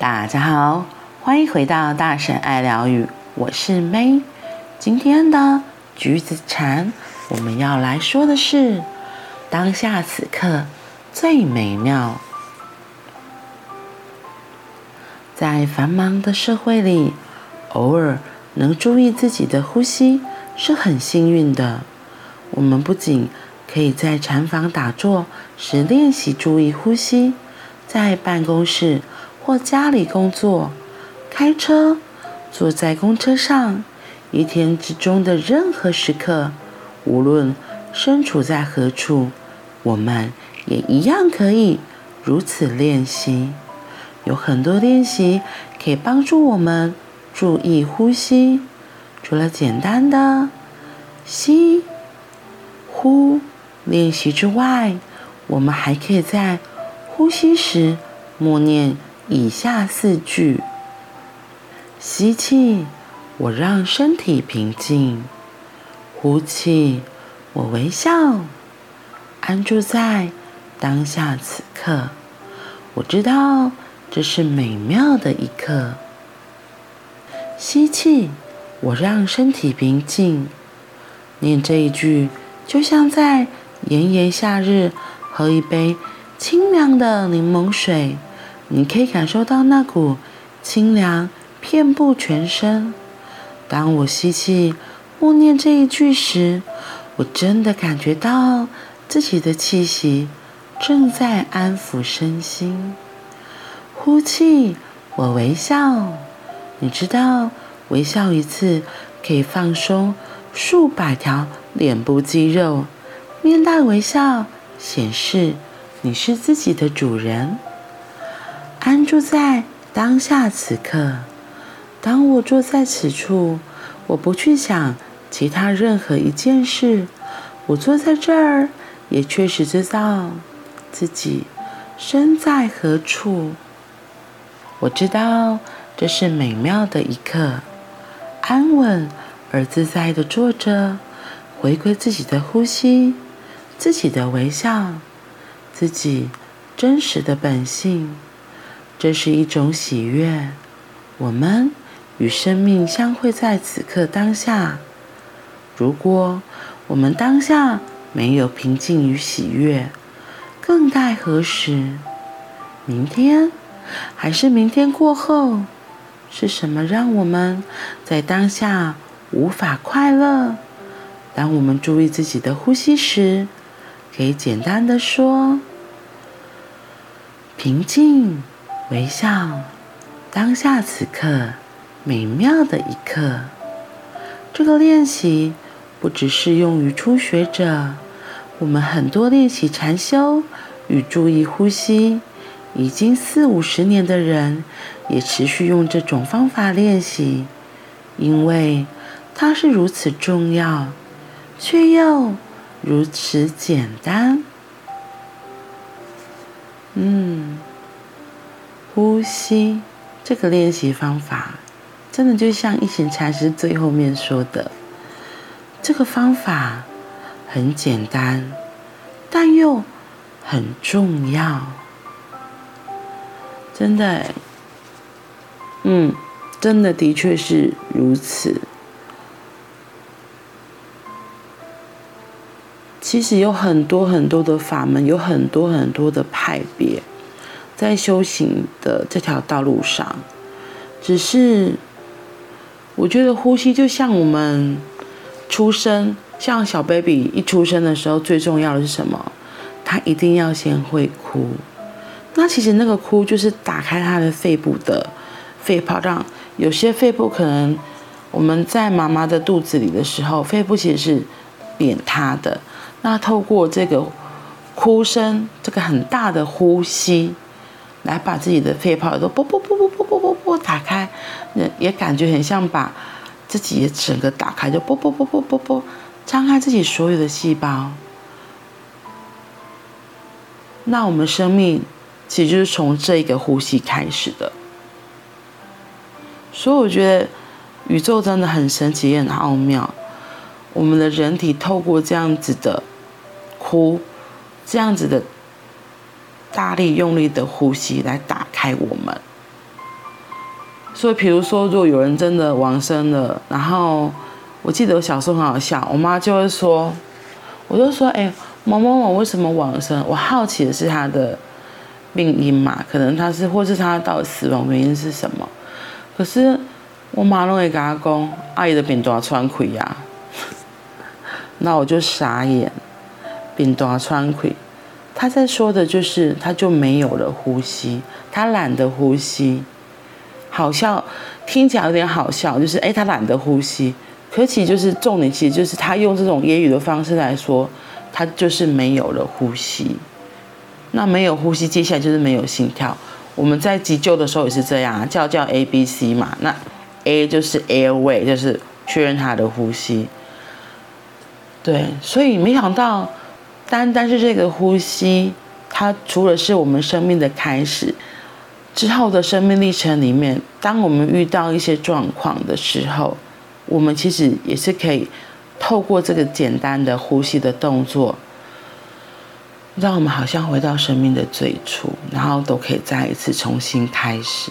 大家好，欢迎回到大神爱疗愈，我是 May。今天的橘子禅，我们要来说的是当下此刻最美妙。在繁忙的社会里，偶尔能注意自己的呼吸是很幸运的。我们不仅可以在禅房打坐时练习注意呼吸，在办公室，或家里工作、开车、坐在公车上，一天之中的任何时刻，无论身处在何处，我们也一样可以如此练习。有很多练习可以帮助我们注意呼吸，除了简单的吸、呼练习之外，我们还可以在呼吸时默念。以下四句：吸气，我让身体平静；呼气，我微笑，安住在当下此刻。我知道这是美妙的一刻。吸气，我让身体平静。念这一句，就像在炎炎夏日喝一杯清凉的柠檬水。你可以感受到那股清凉遍布全身。当我吸气默念这一句时，我真的感觉到自己的气息正在安抚身心。呼气，我微笑。你知道，微笑一次可以放松数百条脸部肌肉。面带微笑，显示你是自己的主人。安住在当下此刻。当我坐在此处，我不去想其他任何一件事。我坐在这儿，也确实知道自己身在何处。我知道这是美妙的一刻，安稳而自在的坐着，回归自己的呼吸，自己的微笑，自己真实的本性。这是一种喜悦，我们与生命相会在此刻当下。如果我们当下没有平静与喜悦，更待何时？明天，还是明天过后？是什么让我们在当下无法快乐？当我们注意自己的呼吸时，可以简单的说：平静。微笑，当下此刻，美妙的一刻。这个练习不只适用于初学者，我们很多练习禅修与注意呼吸已经四五十年的人，也持续用这种方法练习，因为它是如此重要，却又如此简单。嗯。呼吸这个练习方法，真的就像一行禅师最后面说的，这个方法很简单，但又很重要。真的，嗯，真的的确是如此。其实有很多很多的法门，有很多很多的派别。在修行的这条道路上，只是我觉得呼吸就像我们出生，像小 baby 一出生的时候，最重要的是什么？他一定要先会哭。那其实那个哭就是打开他的肺部的肺泡，让有些肺部可能我们在妈妈的肚子里的时候，肺部其实是扁塌的。那透过这个哭声，这个很大的呼吸。来把自己的肺泡都啵啵啵啵啵啵啵啵打开，也也感觉很像把自己整个打开，就啵啵啵啵啵啵，张开自己所有的细胞。那我们生命其实就是从这一个呼吸开始的。所以我觉得宇宙真的很神奇，也很奥妙。我们的人体透过这样子的呼，这样子的。大力用力的呼吸来打开我们，所以，比如说，如果有人真的往生了，然后我记得我小时候很好笑，我妈就会说，我就说，哎，某某某为什么往生？我好奇的是他的病因嘛，可能他是，或是他到底死亡原因是什么？可是我妈都会跟他讲，阿姨的病都要穿溃呀，那我就傻眼，病都要穿溃，他在说的就是他就没有了呼吸，他懒得呼吸。好笑，听起来有点好笑，就是哎，他懒得呼吸。可其就是重点，其实就是他用这种言语的方式来说，他就是没有了呼吸。那没有呼吸，接下来就是没有心跳。我们在急救的时候也是这样，叫叫 A B C 嘛。那 A 就是 airway，就是确认他的呼吸。对，所以没想到，单单是这个呼吸，它除了是我们生命的开始。之后的生命历程里面，当我们遇到一些状况的时候，我们其实也是可以透过这个简单的呼吸的动作，让我们好像回到生命的最初，然后都可以再一次重新开始。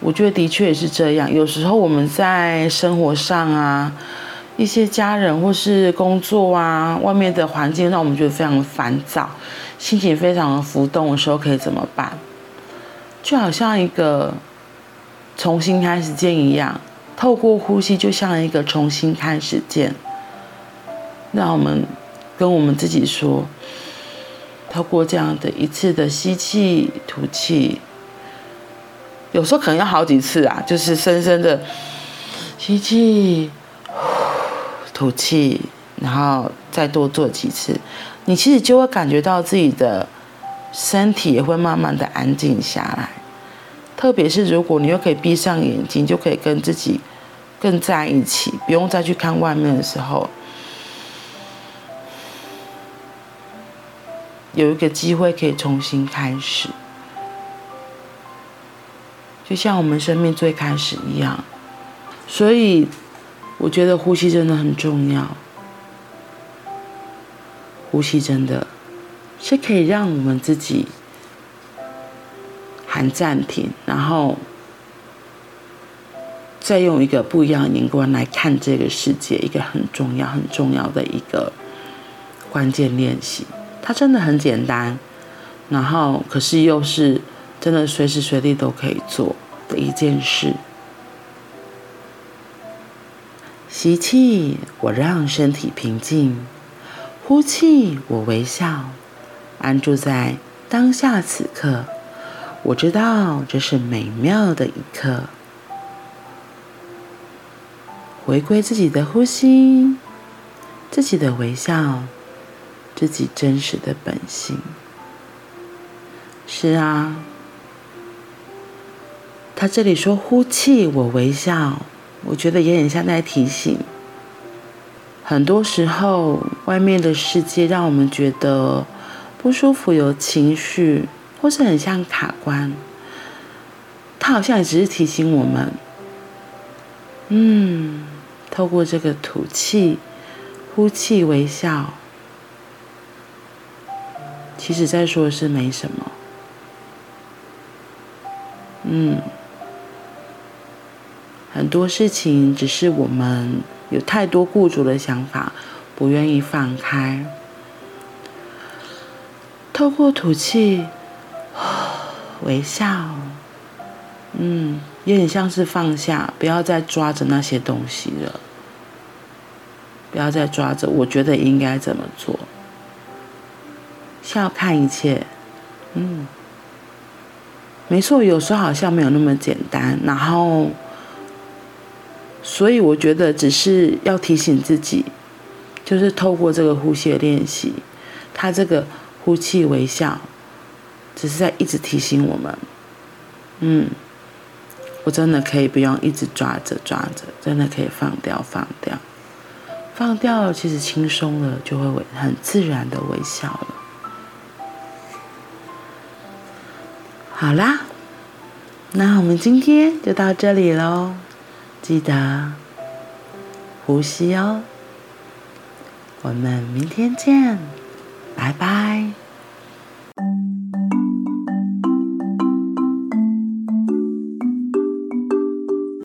我觉得的确也是这样。有时候我们在生活上啊，一些家人或是工作啊，外面的环境让我们觉得非常烦躁，心情非常的浮动的时候，可以怎么办？就好像一个重新开始键一样，透过呼吸，就像一个重新开始键。让我们跟我们自己说，透过这样的一次的吸气、吐气，有时候可能要好几次啊，就是深深的吸气、吐气，然后再多做几次，你其实就会感觉到自己的身体也会慢慢的安静下来。特别是如果你又可以闭上眼睛，就可以跟自己更在一起，不用再去看外面的时候，有一个机会可以重新开始，就像我们生命最开始一样。所以，我觉得呼吸真的很重要，呼吸真的是可以让我们自己。喊暂停，然后再用一个不一样的眼光来看这个世界，一个很重要、很重要的一个关键练习。它真的很简单，然后可是又是真的随时随地都可以做的一件事。吸气，我让身体平静；呼气，我微笑，安住在当下此刻。我知道这是美妙的一刻，回归自己的呼吸，自己的微笑，自己真实的本性。是啊，他这里说呼气，我微笑，我觉得也很像在提醒，很多时候外面的世界让我们觉得不舒服，有情绪。或是很像卡关，他好像也只是提醒我们，嗯，透过这个吐气、呼气、微笑，其实在说的是没什么，嗯，很多事情只是我们有太多固着的想法，不愿意放开，透过吐气。微笑，嗯，有点像是放下，不要再抓着那些东西了，不要再抓着。我觉得应该怎么做？笑看一切，嗯，没错，有时候好像没有那么简单。然后，所以我觉得只是要提醒自己，就是透过这个呼吸的练习，他这个呼气微笑。只是在一直提醒我们，嗯，我真的可以不用一直抓着抓着，真的可以放掉放掉，放掉了，其实轻松了，就会很自然的微笑了。好啦，那我们今天就到这里喽，记得呼吸哦，我们明天见，拜拜。